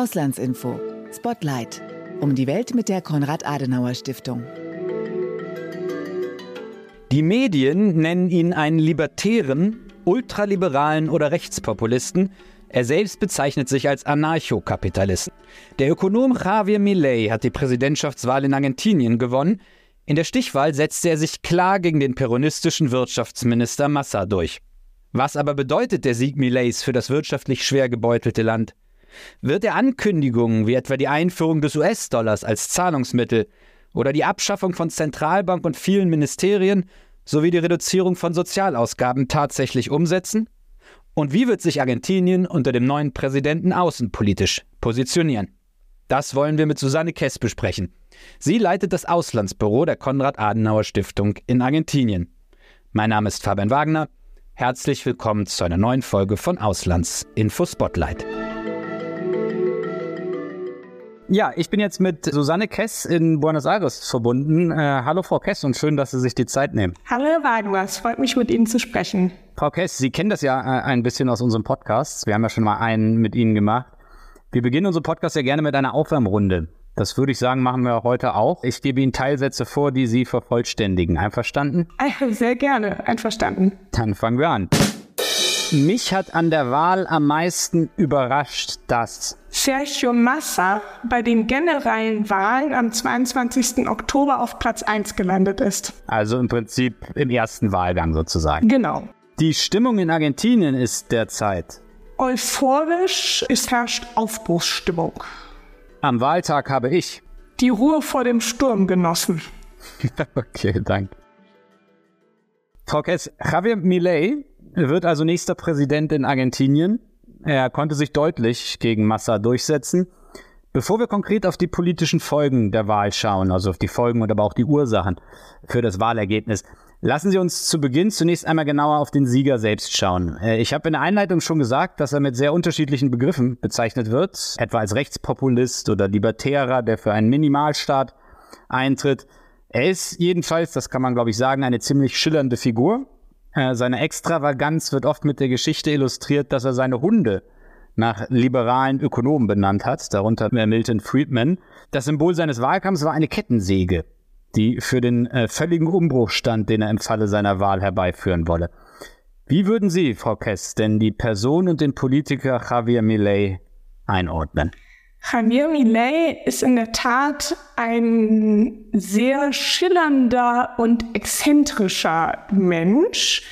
Auslandsinfo. Spotlight. Um die Welt mit der Konrad-Adenauer-Stiftung. Die Medien nennen ihn einen libertären, ultraliberalen oder Rechtspopulisten. Er selbst bezeichnet sich als Anarchokapitalisten. Der Ökonom Javier Milei hat die Präsidentschaftswahl in Argentinien gewonnen. In der Stichwahl setzte er sich klar gegen den peronistischen Wirtschaftsminister Massa durch. Was aber bedeutet der Sieg Millets für das wirtschaftlich schwer gebeutelte Land? Wird er Ankündigungen wie etwa die Einführung des US-Dollars als Zahlungsmittel oder die Abschaffung von Zentralbank und vielen Ministerien sowie die Reduzierung von Sozialausgaben tatsächlich umsetzen? Und wie wird sich Argentinien unter dem neuen Präsidenten außenpolitisch positionieren? Das wollen wir mit Susanne Kess besprechen. Sie leitet das Auslandsbüro der Konrad-Adenauer-Stiftung in Argentinien. Mein Name ist Fabian Wagner. Herzlich willkommen zu einer neuen Folge von Auslandsinfo Spotlight. Ja, ich bin jetzt mit Susanne Kess in Buenos Aires verbunden. Äh, hallo Frau Kess und schön, dass Sie sich die Zeit nehmen. Hallo Wagner, es freut mich mit Ihnen zu sprechen. Frau Kess, Sie kennen das ja äh, ein bisschen aus unserem Podcast. Wir haben ja schon mal einen mit Ihnen gemacht. Wir beginnen unseren Podcast ja gerne mit einer Aufwärmrunde. Das würde ich sagen, machen wir heute auch. Ich gebe Ihnen Teilsätze vor, die Sie vervollständigen. Einverstanden? Sehr gerne, einverstanden. Dann fangen wir an. Mich hat an der Wahl am meisten überrascht, dass Sergio Massa bei den generellen Wahlen am 22. Oktober auf Platz 1 gelandet ist. Also im Prinzip im ersten Wahlgang sozusagen. Genau. Die Stimmung in Argentinien ist derzeit euphorisch, es herrscht Aufbruchsstimmung. Am Wahltag habe ich die Ruhe vor dem Sturm genossen. okay, danke. Frau Kess, Javier Milei wird also nächster Präsident in Argentinien. Er konnte sich deutlich gegen Massa durchsetzen. Bevor wir konkret auf die politischen Folgen der Wahl schauen, also auf die Folgen und aber auch die Ursachen für das Wahlergebnis, lassen Sie uns zu Beginn zunächst einmal genauer auf den Sieger selbst schauen. Äh, ich habe in der Einleitung schon gesagt, dass er mit sehr unterschiedlichen Begriffen bezeichnet wird, etwa als Rechtspopulist oder Libertärer, der für einen Minimalstaat eintritt. Er ist jedenfalls, das kann man glaube ich sagen, eine ziemlich schillernde Figur. Äh, seine Extravaganz wird oft mit der Geschichte illustriert, dass er seine Hunde nach liberalen Ökonomen benannt hat, darunter Milton Friedman. Das Symbol seines Wahlkampfs war eine Kettensäge, die für den äh, völligen Umbruch stand, den er im Falle seiner Wahl herbeiführen wolle. Wie würden Sie, Frau Kess, denn die Person und den Politiker Javier Millet einordnen? Javier Millet ist in der Tat ein sehr schillernder und exzentrischer Mensch.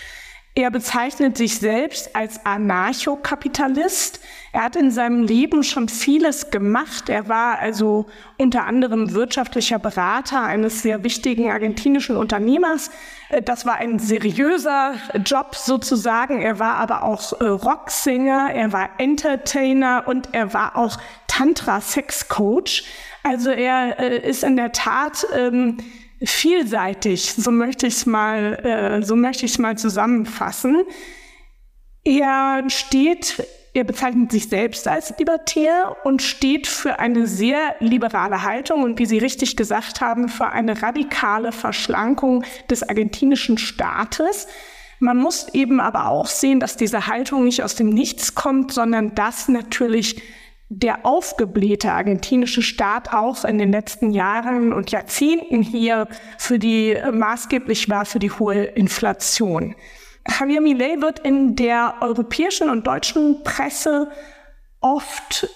Er bezeichnet sich selbst als Anarchokapitalist. Er hat in seinem Leben schon vieles gemacht. Er war also unter anderem wirtschaftlicher Berater eines sehr wichtigen argentinischen Unternehmers. Äh, das war ein seriöser Job sozusagen. Er war aber auch äh, Rocksänger, er war Entertainer und er war auch Tantra-Sex-Coach. Also er äh, ist in der Tat ähm, vielseitig, so möchte ich es mal, äh, so mal zusammenfassen. Er steht, er bezeichnet sich selbst als Libertär und steht für eine sehr liberale Haltung und wie Sie richtig gesagt haben, für eine radikale Verschlankung des argentinischen Staates. Man muss eben aber auch sehen, dass diese Haltung nicht aus dem Nichts kommt, sondern dass natürlich der aufgeblähte argentinische Staat auch in den letzten Jahren und Jahrzehnten hier für die äh, maßgeblich war für die hohe Inflation. Javier Millet wird in der europäischen und deutschen Presse oft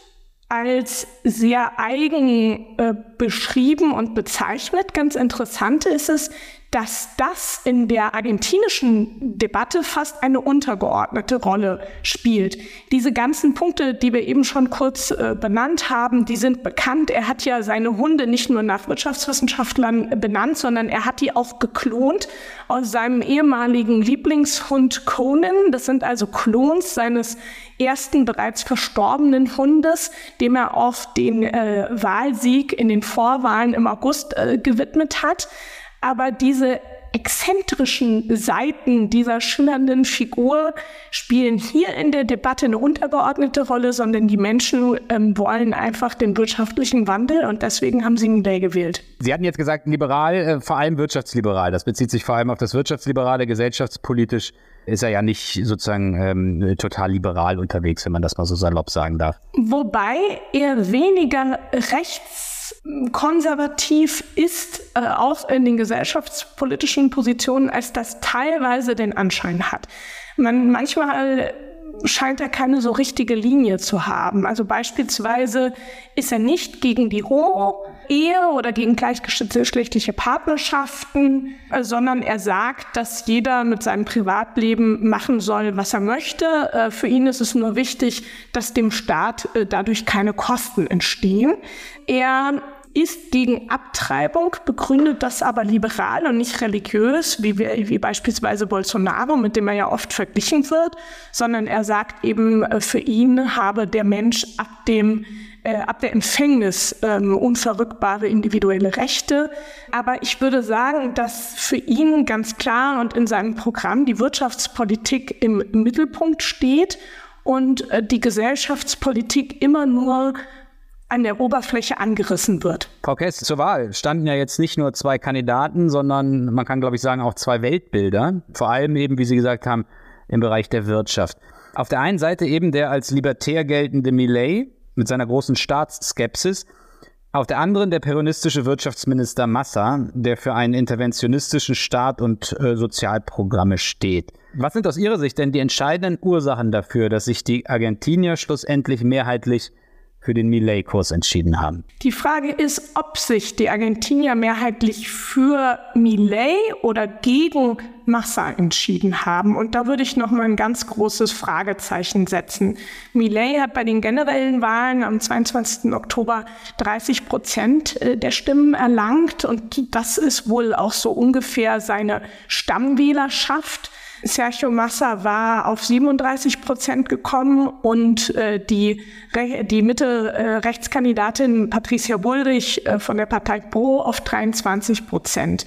als sehr eigen äh, beschrieben und bezeichnet. Ganz interessant ist es, dass das in der argentinischen Debatte fast eine untergeordnete Rolle spielt. Diese ganzen Punkte, die wir eben schon kurz äh, benannt haben, die sind bekannt. Er hat ja seine Hunde nicht nur nach Wirtschaftswissenschaftlern benannt, sondern er hat die auch geklont aus seinem ehemaligen Lieblingshund Conan. Das sind also Klons seines ersten bereits verstorbenen Hundes, dem er auch den äh, Wahlsieg in den Vorwahlen im August äh, gewidmet hat. Aber diese exzentrischen Seiten dieser schillernden Figur spielen hier in der Debatte eine untergeordnete Rolle, sondern die Menschen ähm, wollen einfach den wirtschaftlichen Wandel und deswegen haben sie Millet gewählt. Sie hatten jetzt gesagt, liberal, äh, vor allem wirtschaftsliberal. Das bezieht sich vor allem auf das wirtschaftsliberale, gesellschaftspolitisch ist er ja nicht sozusagen ähm, total liberal unterwegs, wenn man das mal so salopp sagen darf. Wobei er weniger rechtskonservativ ist, äh, auch in den gesellschaftspolitischen Positionen, als das teilweise den Anschein hat. Man manchmal scheint er keine so richtige Linie zu haben. Also beispielsweise ist er nicht gegen die Homo-Ehe oder gegen gleichgeschlechtliche Partnerschaften, äh, sondern er sagt, dass jeder mit seinem Privatleben machen soll, was er möchte. Äh, für ihn ist es nur wichtig, dass dem Staat äh, dadurch keine Kosten entstehen. Er ist gegen Abtreibung, begründet das aber liberal und nicht religiös, wie, wir, wie beispielsweise Bolsonaro, mit dem er ja oft verglichen wird, sondern er sagt eben, äh, für ihn habe der Mensch ab dem äh, ab der Empfängnis ähm, unverrückbare individuelle Rechte. Aber ich würde sagen, dass für ihn ganz klar und in seinem Programm die Wirtschaftspolitik im Mittelpunkt steht und äh, die Gesellschaftspolitik immer nur an der Oberfläche angerissen wird. Frau Kess, zur Wahl standen ja jetzt nicht nur zwei Kandidaten, sondern man kann, glaube ich, sagen, auch zwei Weltbilder. Vor allem eben, wie Sie gesagt haben, im Bereich der Wirtschaft. Auf der einen Seite eben der als libertär geltende Millet mit seiner großen Staatsskepsis. Auf der anderen der peronistische Wirtschaftsminister Massa, der für einen interventionistischen Staat und äh, Sozialprogramme steht. Was sind aus Ihrer Sicht denn die entscheidenden Ursachen dafür, dass sich die Argentinier schlussendlich mehrheitlich für den Millet-Kurs entschieden haben. Die Frage ist, ob sich die Argentinier mehrheitlich für Millet oder gegen Massa entschieden haben. Und da würde ich noch mal ein ganz großes Fragezeichen setzen. Millet hat bei den generellen Wahlen am 22. Oktober 30 Prozent äh, der Stimmen erlangt. Und das ist wohl auch so ungefähr seine Stammwählerschaft. Sergio Massa war auf 37 Prozent gekommen und äh, die, die Mitte-Rechtskandidatin äh, Patricia Bullrich äh, von der Partei Pro auf 23 Prozent.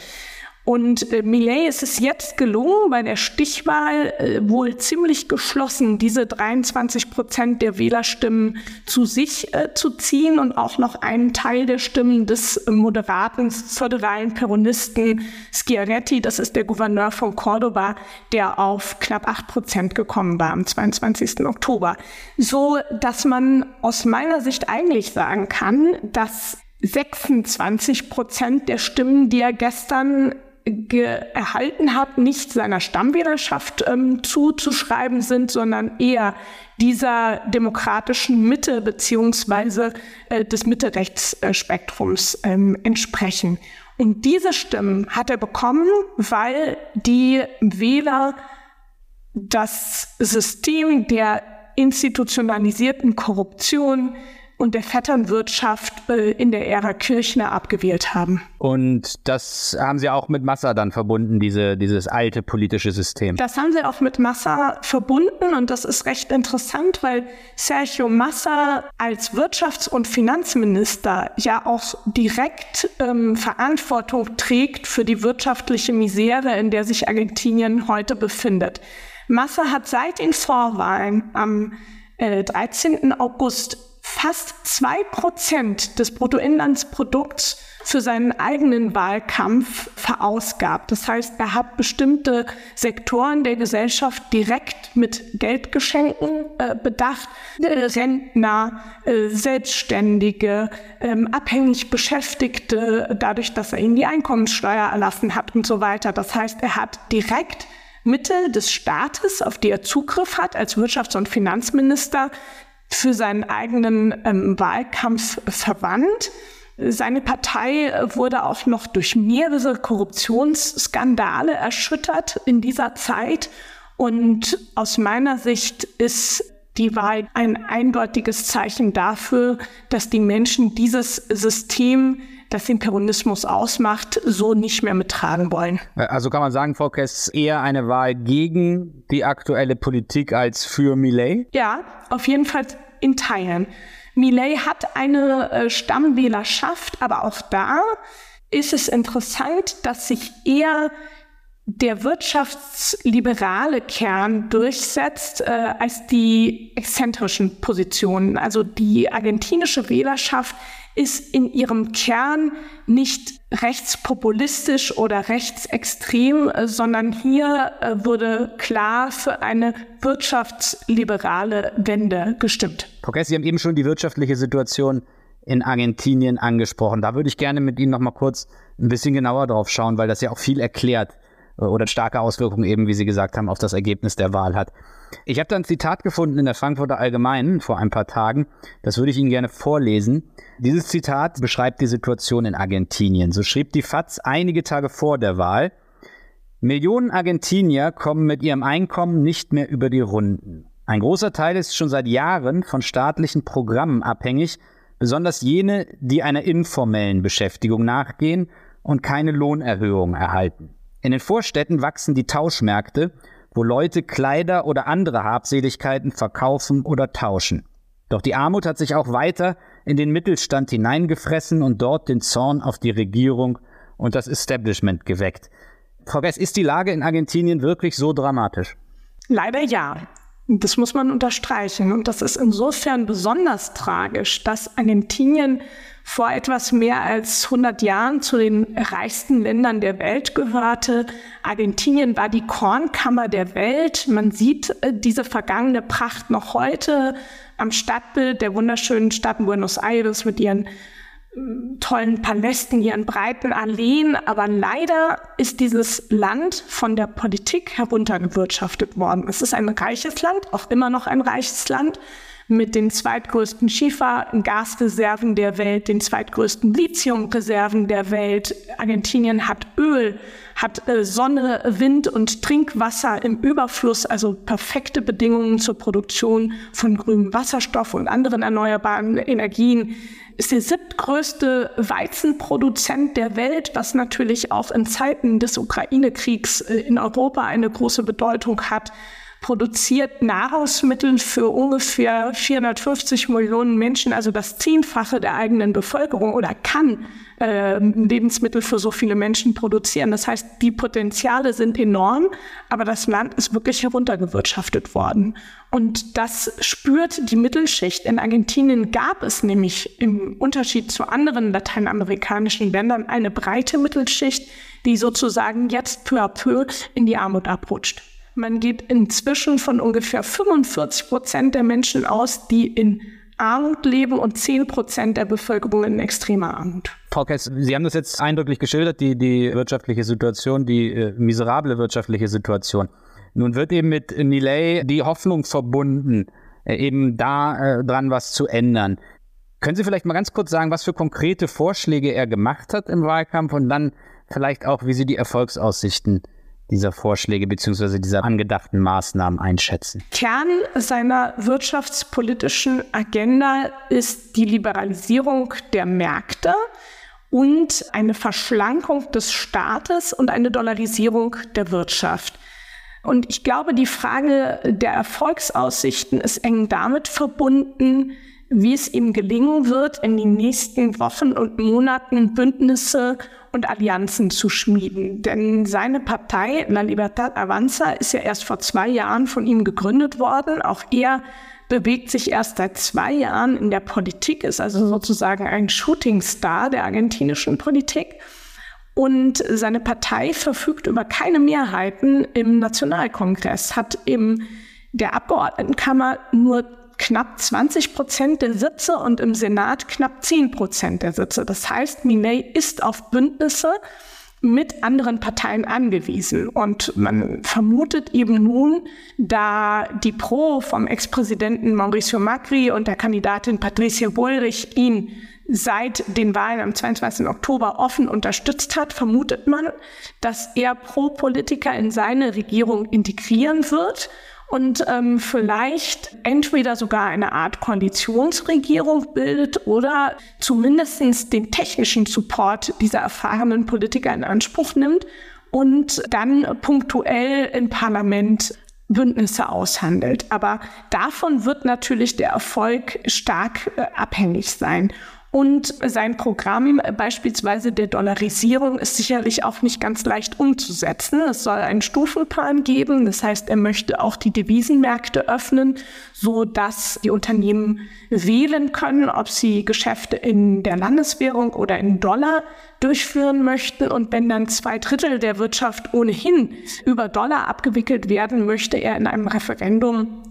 Und äh, Millet ist es jetzt gelungen, bei der Stichwahl äh, wohl ziemlich geschlossen diese 23 Prozent der Wählerstimmen zu sich äh, zu ziehen und auch noch einen Teil der Stimmen des moderaten föderalen Peronisten Schiaretti, das ist der Gouverneur von Cordoba, der auf knapp 8 Prozent gekommen war am 22. Oktober. So, dass man aus meiner Sicht eigentlich sagen kann, dass 26 Prozent der Stimmen, die er gestern erhalten hat, nicht seiner Stammwählerschaft ähm, zuzuschreiben sind, sondern eher dieser demokratischen Mitte beziehungsweise äh, des Mitte-Rechts-Spektrums ähm, entsprechen. Und diese Stimmen hat er bekommen, weil die Wähler das System der institutionalisierten Korruption und der Vetternwirtschaft äh, in der Ära Kirchner abgewählt haben. Und das haben Sie auch mit Massa dann verbunden, diese, dieses alte politische System? Das haben Sie auch mit Massa verbunden und das ist recht interessant, weil Sergio Massa als Wirtschafts- und Finanzminister ja auch direkt ähm, Verantwortung trägt für die wirtschaftliche Misere, in der sich Argentinien heute befindet. Massa hat seit den Vorwahlen am äh, 13. August fast zwei Prozent des Bruttoinlandsprodukts für seinen eigenen Wahlkampf verausgabt. Das heißt, er hat bestimmte Sektoren der Gesellschaft direkt mit Geldgeschenken äh, bedacht. Rentner, äh, Selbstständige, ähm, abhängig Beschäftigte, dadurch, dass er ihnen die Einkommenssteuer erlassen hat und so weiter. Das heißt, er hat direkt Mittel des Staates, auf die er Zugriff hat als Wirtschafts- und Finanzminister, für seinen eigenen ähm, Wahlkampf verwandt. Seine Partei wurde auch noch durch mehrere Korruptionsskandale erschüttert in dieser Zeit. Und aus meiner Sicht ist die Wahl ein eindeutiges Zeichen dafür, dass die Menschen dieses System, das den Peronismus ausmacht, so nicht mehr mittragen wollen. Also kann man sagen, Frau Kess, eher eine Wahl gegen die aktuelle Politik als für Millet? Ja, auf jeden Fall in Teilen. Millet hat eine äh, Stammwählerschaft, aber auch da ist es interessant, dass sich eher der wirtschaftsliberale Kern durchsetzt äh, als die exzentrischen Positionen. Also die argentinische Wählerschaft ist in ihrem Kern nicht rechtspopulistisch oder rechtsextrem, sondern hier äh, wurde klar für eine wirtschaftsliberale Wende gestimmt. Frau Sie haben eben schon die wirtschaftliche Situation in Argentinien angesprochen. Da würde ich gerne mit Ihnen noch mal kurz ein bisschen genauer drauf schauen, weil das ja auch viel erklärt äh, oder starke Auswirkungen eben, wie Sie gesagt haben, auf das Ergebnis der Wahl hat. Ich habe da ein Zitat gefunden in der Frankfurter Allgemeinen vor ein paar Tagen. Das würde ich Ihnen gerne vorlesen. Dieses Zitat beschreibt die Situation in Argentinien. So schrieb die FAZ einige Tage vor der Wahl. Millionen Argentinier kommen mit ihrem Einkommen nicht mehr über die Runden. Ein großer Teil ist schon seit Jahren von staatlichen Programmen abhängig, besonders jene, die einer informellen Beschäftigung nachgehen und keine Lohnerhöhung erhalten. In den Vorstädten wachsen die Tauschmärkte, wo Leute Kleider oder andere Habseligkeiten verkaufen oder tauschen. Doch die Armut hat sich auch weiter in den Mittelstand hineingefressen und dort den Zorn auf die Regierung und das Establishment geweckt. Frau Gess, ist die Lage in Argentinien wirklich so dramatisch? Leider ja. Das muss man unterstreichen. Und das ist insofern besonders tragisch, dass Argentinien vor etwas mehr als 100 Jahren zu den reichsten Ländern der Welt gehörte. Argentinien war die Kornkammer der Welt. Man sieht äh, diese vergangene Pracht noch heute am Stadtbild der wunderschönen Stadt Buenos Aires mit ihren tollen Palästen, ihren breiten Alleen. Aber leider ist dieses Land von der Politik heruntergewirtschaftet worden. Es ist ein reiches Land, auch immer noch ein reiches Land mit den zweitgrößten Schiefer- und Gasreserven der Welt, den zweitgrößten Lithiumreserven der Welt. Argentinien hat Öl, hat äh, Sonne, Wind und Trinkwasser im Überfluss, also perfekte Bedingungen zur Produktion von grünem Wasserstoff und anderen erneuerbaren Energien ist der siebtgrößte Weizenproduzent der Welt, was natürlich auch in Zeiten des Ukraine-Kriegs äh, in Europa eine große Bedeutung hat produziert Nahrungsmittel für ungefähr 450 Millionen Menschen, also das Zehnfache der eigenen Bevölkerung oder kann äh, Lebensmittel für so viele Menschen produzieren. Das heißt, die Potenziale sind enorm, aber das Land ist wirklich heruntergewirtschaftet worden. Und das spürt die Mittelschicht. In Argentinien gab es nämlich im Unterschied zu anderen lateinamerikanischen Ländern eine breite Mittelschicht, die sozusagen jetzt peu à peu in die Armut abrutscht. Man geht inzwischen von ungefähr 45 Prozent der Menschen aus, die in Armut leben und 10 Prozent der Bevölkerung in extremer Armut. Frau Kess, Sie haben das jetzt eindrücklich geschildert, die, die wirtschaftliche Situation, die äh, miserable wirtschaftliche Situation. Nun wird eben mit Millet die Hoffnung verbunden, äh, eben da äh, dran was zu ändern. Können Sie vielleicht mal ganz kurz sagen, was für konkrete Vorschläge er gemacht hat im Wahlkampf und dann vielleicht auch, wie Sie die Erfolgsaussichten dieser Vorschläge bzw. dieser angedachten Maßnahmen einschätzen? Kern seiner wirtschaftspolitischen Agenda ist die Liberalisierung der Märkte und eine Verschlankung des Staates und eine Dollarisierung der Wirtschaft. Und ich glaube, die Frage der Erfolgsaussichten ist eng damit verbunden, wie es ihm gelingen wird, in den nächsten Wochen und Monaten Bündnisse und Allianzen zu schmieden. Denn seine Partei, La Libertad Avanza, ist ja erst vor zwei Jahren von ihm gegründet worden. Auch er bewegt sich erst seit zwei Jahren in der Politik, ist also sozusagen ein Shootingstar der argentinischen Politik. Und seine Partei verfügt über keine Mehrheiten im Nationalkongress, hat in der Abgeordnetenkammer nur knapp 20 Prozent der Sitze und im Senat knapp 10 Prozent der Sitze. Das heißt, Millet ist auf Bündnisse mit anderen Parteien angewiesen. Und man vermutet eben nun, da die Pro vom Ex-Präsidenten Mauricio Macri und der Kandidatin Patricia Bullrich ihn seit den Wahlen am 22. Oktober offen unterstützt hat, vermutet man, dass er Pro-Politiker in seine Regierung integrieren wird und ähm, vielleicht entweder sogar eine Art Koalitionsregierung bildet oder zumindest den technischen Support dieser erfahrenen Politiker in Anspruch nimmt und dann punktuell im Parlament Bündnisse aushandelt. Aber davon wird natürlich der Erfolg stark äh, abhängig sein. Und sein Programm beispielsweise der Dollarisierung ist sicherlich auch nicht ganz leicht umzusetzen. Es soll einen Stufenplan geben. Das heißt, er möchte auch die Devisenmärkte öffnen, so dass die Unternehmen wählen können, ob sie Geschäfte in der Landeswährung oder in Dollar durchführen möchten. Und wenn dann zwei Drittel der Wirtschaft ohnehin über Dollar abgewickelt werden, möchte er in einem Referendum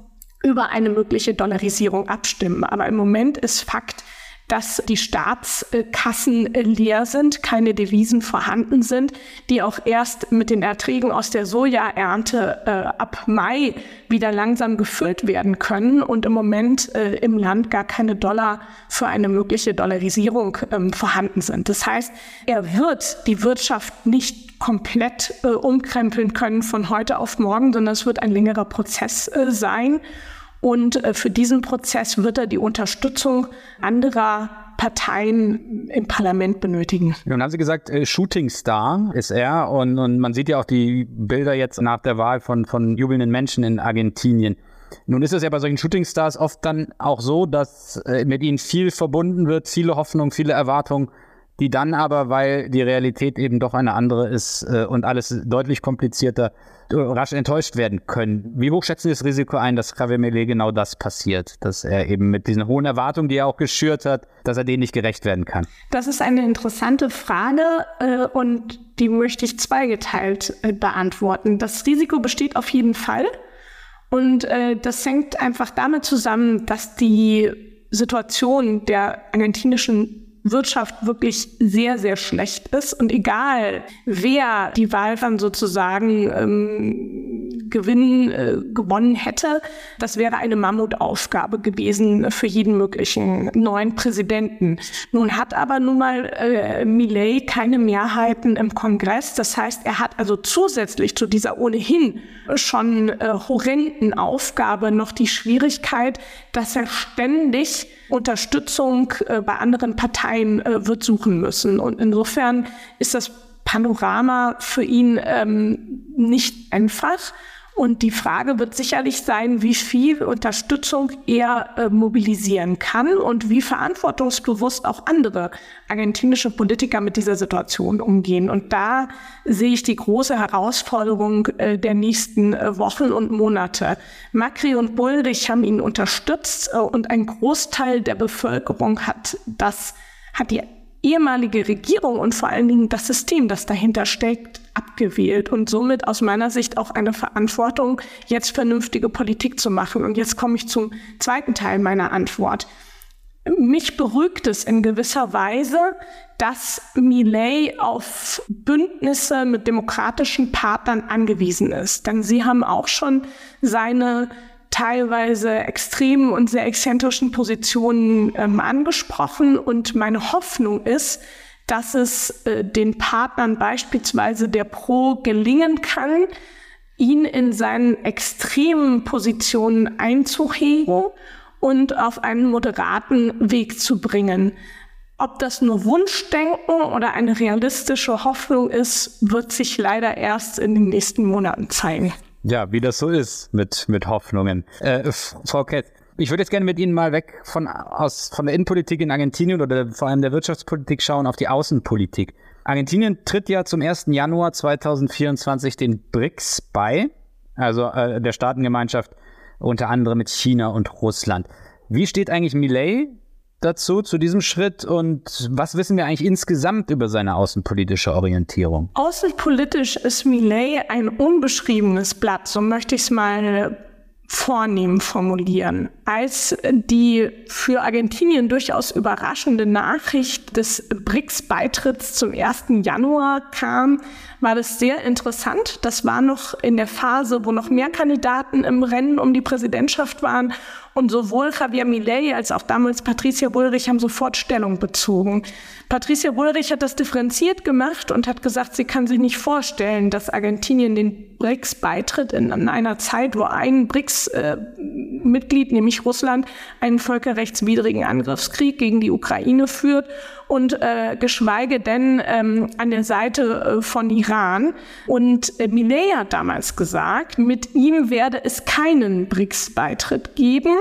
über eine mögliche Dollarisierung abstimmen. Aber im Moment ist Fakt, dass die Staatskassen leer sind, keine Devisen vorhanden sind, die auch erst mit den Erträgen aus der Sojaernte äh, ab Mai wieder langsam gefüllt werden können und im Moment äh, im Land gar keine Dollar für eine mögliche Dollarisierung ähm, vorhanden sind. Das heißt, er wird die Wirtschaft nicht komplett äh, umkrempeln können von heute auf morgen, sondern es wird ein längerer Prozess äh, sein. Und äh, für diesen Prozess wird er die Unterstützung anderer Parteien im Parlament benötigen. Nun haben Sie gesagt, äh, Shooting Star ist er und, und man sieht ja auch die Bilder jetzt nach der Wahl von, von jubelnden Menschen in Argentinien. Nun ist es ja bei solchen Shooting Stars oft dann auch so, dass äh, mit ihnen viel verbunden wird, viele Hoffnungen, viele Erwartungen, die dann aber, weil die Realität eben doch eine andere ist und alles deutlich komplizierter, rasch enttäuscht werden können. Wie hoch schätzen Sie das Risiko ein, dass Javier Millet genau das passiert? Dass er eben mit diesen hohen Erwartungen, die er auch geschürt hat, dass er denen nicht gerecht werden kann? Das ist eine interessante Frage äh, und die möchte ich zweigeteilt äh, beantworten. Das Risiko besteht auf jeden Fall. Und äh, das hängt einfach damit zusammen, dass die Situation der argentinischen Wirtschaft wirklich sehr, sehr schlecht ist. Und egal, wer die Wahl dann sozusagen ähm, Gewinn äh, gewonnen hätte, das wäre eine Mammutaufgabe gewesen für jeden möglichen neuen Präsidenten. Nun hat aber nun mal äh, Millet keine Mehrheiten im Kongress. Das heißt, er hat also zusätzlich zu dieser ohnehin schon äh, horrenden Aufgabe noch die Schwierigkeit, dass er ständig Unterstützung äh, bei anderen Parteien äh, wird suchen müssen. Und insofern ist das Panorama für ihn ähm, nicht einfach. Und die Frage wird sicherlich sein, wie viel Unterstützung er äh, mobilisieren kann und wie verantwortungsbewusst auch andere argentinische Politiker mit dieser Situation umgehen. Und da sehe ich die große Herausforderung äh, der nächsten äh, Wochen und Monate. Macri und Bullrich haben ihn unterstützt äh, und ein Großteil der Bevölkerung hat das, hat die ehemalige Regierung und vor allen Dingen das System, das dahinter steckt, abgewählt und somit aus meiner Sicht auch eine Verantwortung, jetzt vernünftige Politik zu machen. Und jetzt komme ich zum zweiten Teil meiner Antwort. Mich beruhigt es in gewisser Weise, dass Millet auf Bündnisse mit demokratischen Partnern angewiesen ist. Denn sie haben auch schon seine teilweise extremen und sehr exzentrischen Positionen ähm, angesprochen. Und meine Hoffnung ist, dass es äh, den Partnern beispielsweise der Pro gelingen kann, ihn in seinen extremen Positionen einzuhegen und auf einen moderaten Weg zu bringen. Ob das nur Wunschdenken oder eine realistische Hoffnung ist, wird sich leider erst in den nächsten Monaten zeigen. Ja, wie das so ist mit, mit Hoffnungen. Äh, Frau Kett, ich würde jetzt gerne mit Ihnen mal weg von, aus, von der Innenpolitik in Argentinien oder vor allem der Wirtschaftspolitik schauen auf die Außenpolitik. Argentinien tritt ja zum 1. Januar 2024 den BRICS bei, also äh, der Staatengemeinschaft unter anderem mit China und Russland. Wie steht eigentlich Millet dazu, zu diesem Schritt und was wissen wir eigentlich insgesamt über seine außenpolitische Orientierung? Außenpolitisch ist Millet ein unbeschriebenes Blatt, so möchte ich es mal vornehm formulieren. Als die für Argentinien durchaus überraschende Nachricht des BRICS-Beitritts zum 1. Januar kam, war das sehr interessant. Das war noch in der Phase, wo noch mehr Kandidaten im Rennen um die Präsidentschaft waren und sowohl Javier Milei als auch damals Patricia Bullrich haben sofort Stellung bezogen. Patricia Bullrich hat das differenziert gemacht und hat gesagt, sie kann sich nicht vorstellen, dass Argentinien den BRICS beitritt in einer Zeit, wo ein BRICS-Mitglied, äh, nämlich Russland, einen völkerrechtswidrigen Angriffskrieg gegen die Ukraine führt und äh, geschweige denn ähm, an der Seite äh, von Iran. Und äh, Millet hat damals gesagt, mit ihm werde es keinen BRICS-Beitritt geben.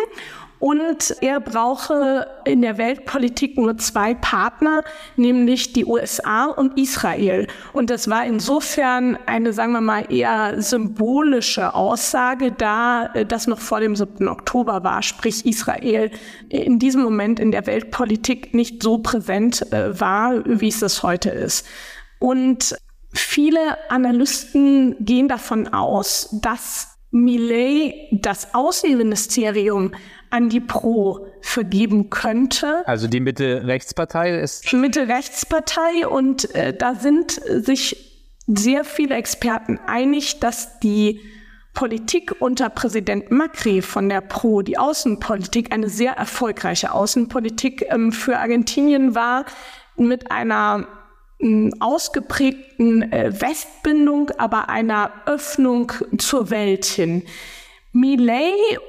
Und er brauche in der Weltpolitik nur zwei Partner, nämlich die USA und Israel. Und das war insofern eine, sagen wir mal, eher symbolische Aussage, da das noch vor dem 7. Oktober war, sprich Israel in diesem Moment in der Weltpolitik nicht so präsent äh, war, wie es das heute ist. Und viele Analysten gehen davon aus, dass Millet das Außenministerium an die Pro vergeben könnte. Also die Mitte-Rechtspartei ist. Mitte-Rechtspartei und äh, da sind sich sehr viele Experten einig, dass die Politik unter Präsident Macri von der Pro, die Außenpolitik, eine sehr erfolgreiche Außenpolitik ähm, für Argentinien war, mit einer ausgeprägten äh, Westbindung, aber einer Öffnung zur Welt hin. Millet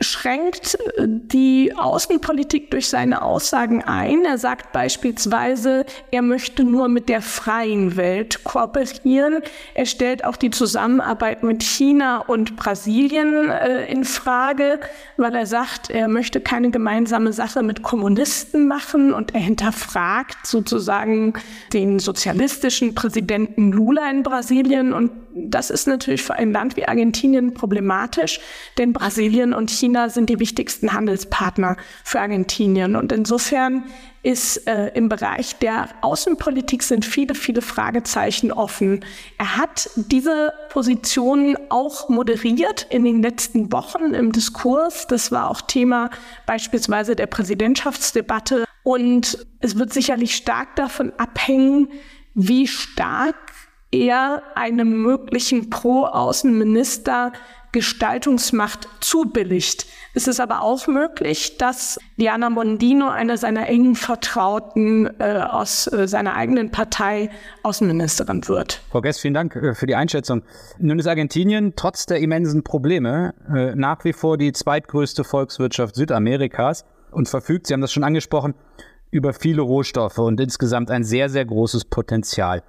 schränkt äh, die Außenpolitik durch seine Aussagen ein. Er sagt beispielsweise, er möchte nur mit der freien Welt kooperieren. Er stellt auch die Zusammenarbeit mit China und Brasilien äh, in Frage, weil er sagt, er möchte keine gemeinsame Sache mit Kommunisten machen und er hinterfragt sozusagen den sozialistischen Präsidenten Lula in Brasilien und das ist natürlich für ein Land wie Argentinien problematisch, denn Brasilien und China sind die wichtigsten Handelspartner für Argentinien. Und insofern ist äh, im Bereich der Außenpolitik sind viele, viele Fragezeichen offen. Er hat diese Position auch moderiert in den letzten Wochen im Diskurs. Das war auch Thema beispielsweise der Präsidentschaftsdebatte. Und es wird sicherlich stark davon abhängen, wie stark er einem möglichen Pro-Außenminister Gestaltungsmacht zubilligt. Es ist aber auch möglich, dass Diana Mondino, eine seiner engen Vertrauten äh, aus äh, seiner eigenen Partei, Außenministerin wird. Frau Guess, vielen Dank äh, für die Einschätzung. Nun ist Argentinien trotz der immensen Probleme äh, nach wie vor die zweitgrößte Volkswirtschaft Südamerikas und verfügt, Sie haben das schon angesprochen, über viele Rohstoffe und insgesamt ein sehr, sehr großes Potenzial.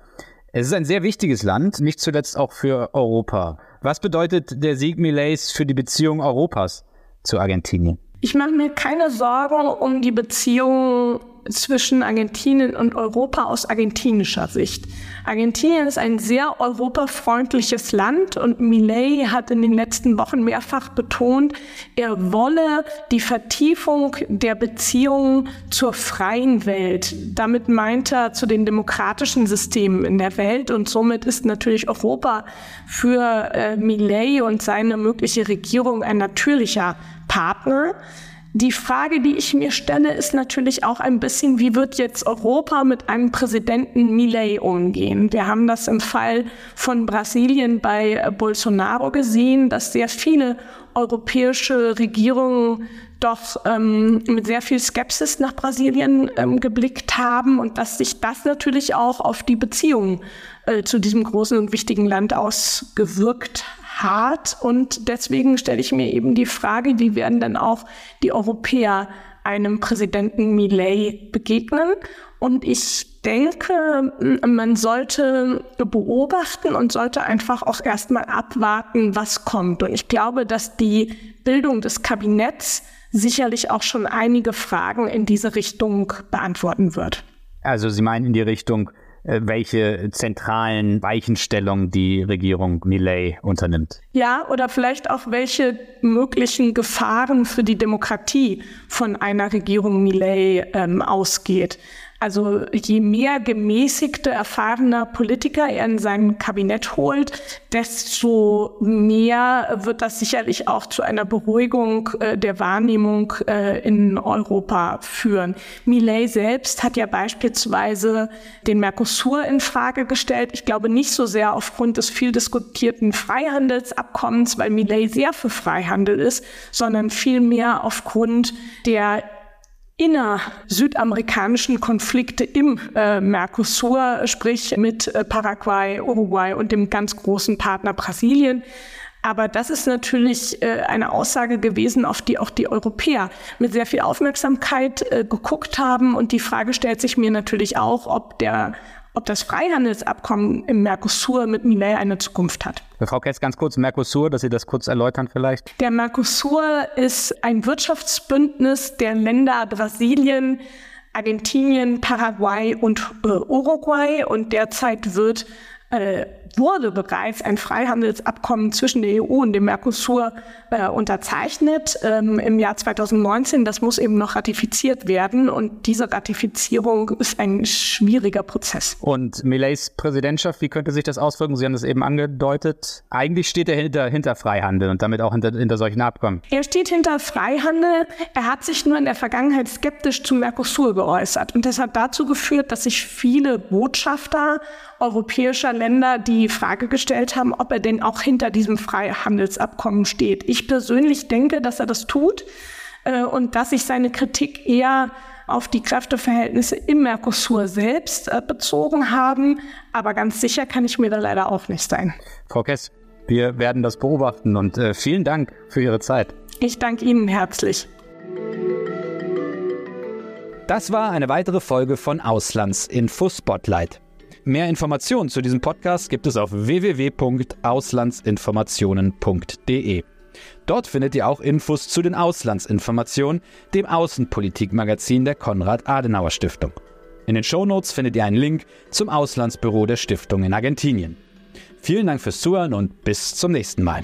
Es ist ein sehr wichtiges Land, nicht zuletzt auch für Europa. Was bedeutet der Sieg Millets für die Beziehung Europas zu Argentinien? Ich mache mir keine Sorgen um die Beziehungen zwischen Argentinien und Europa aus argentinischer Sicht. Argentinien ist ein sehr europafreundliches Land und Millet hat in den letzten Wochen mehrfach betont, er wolle die Vertiefung der Beziehungen zur freien Welt. Damit meint er zu den demokratischen Systemen in der Welt und somit ist natürlich Europa für äh, Millet und seine mögliche Regierung ein natürlicher Partner. Die Frage, die ich mir stelle, ist natürlich auch ein bisschen, wie wird jetzt Europa mit einem Präsidenten Millet umgehen? Wir haben das im Fall von Brasilien bei Bolsonaro gesehen, dass sehr viele europäische Regierungen doch ähm, mit sehr viel Skepsis nach Brasilien ähm, geblickt haben und dass sich das natürlich auch auf die Beziehungen äh, zu diesem großen und wichtigen Land ausgewirkt hart und deswegen stelle ich mir eben die Frage, wie werden denn auch die Europäer einem Präsidenten Millet begegnen? Und ich denke, man sollte beobachten und sollte einfach auch erstmal abwarten, was kommt. Und ich glaube, dass die Bildung des Kabinetts sicherlich auch schon einige Fragen in diese Richtung beantworten wird. Also Sie meinen in die Richtung, welche zentralen Weichenstellungen die Regierung Millet unternimmt. Ja, oder vielleicht auch welche möglichen Gefahren für die Demokratie von einer Regierung Millet ähm, ausgeht. Also je mehr gemäßigte, erfahrener Politiker er in sein Kabinett holt, desto mehr wird das sicherlich auch zu einer Beruhigung äh, der Wahrnehmung äh, in Europa führen. Millet selbst hat ja beispielsweise den Mercosur in Frage gestellt. Ich glaube nicht so sehr aufgrund des viel diskutierten Freihandelsabkommens, weil Millet sehr für Freihandel ist, sondern vielmehr aufgrund der inner-südamerikanischen Konflikte im äh, Mercosur, sprich mit äh, Paraguay, Uruguay und dem ganz großen Partner Brasilien. Aber das ist natürlich äh, eine Aussage gewesen, auf die auch die Europäer mit sehr viel Aufmerksamkeit äh, geguckt haben. Und die Frage stellt sich mir natürlich auch, ob der ob das Freihandelsabkommen im Mercosur mit Millet eine Zukunft hat. Frau Kess, ganz kurz Mercosur, dass Sie das kurz erläutern vielleicht. Der Mercosur ist ein Wirtschaftsbündnis der Länder Brasilien, Argentinien, Paraguay und äh, Uruguay und derzeit wird äh, wurde bereits ein Freihandelsabkommen zwischen der EU und dem Mercosur äh, unterzeichnet ähm, im Jahr 2019. Das muss eben noch ratifiziert werden und diese Ratifizierung ist ein schwieriger Prozess. Und Millets Präsidentschaft, wie könnte sich das auswirken? Sie haben das eben angedeutet. Eigentlich steht er hinter, hinter Freihandel und damit auch hinter, hinter solchen Abkommen. Er steht hinter Freihandel. Er hat sich nur in der Vergangenheit skeptisch zum Mercosur geäußert und das hat dazu geführt, dass sich viele Botschafter europäischer Länder die Frage gestellt haben, ob er denn auch hinter diesem Freihandelsabkommen steht. Ich persönlich denke, dass er das tut äh, und dass sich seine Kritik eher auf die Kräfteverhältnisse im Mercosur selbst äh, bezogen haben. Aber ganz sicher kann ich mir da leider auch nicht sein. Frau Kess, wir werden das beobachten und äh, vielen Dank für Ihre Zeit. Ich danke Ihnen herzlich. Das war eine weitere Folge von Auslandsinfo Spotlight. Mehr Informationen zu diesem Podcast gibt es auf www.auslandsinformationen.de. Dort findet ihr auch Infos zu den Auslandsinformationen, dem Außenpolitikmagazin der Konrad-Adenauer-Stiftung. In den Shownotes findet ihr einen Link zum Auslandsbüro der Stiftung in Argentinien. Vielen Dank fürs Zuhören und bis zum nächsten Mal.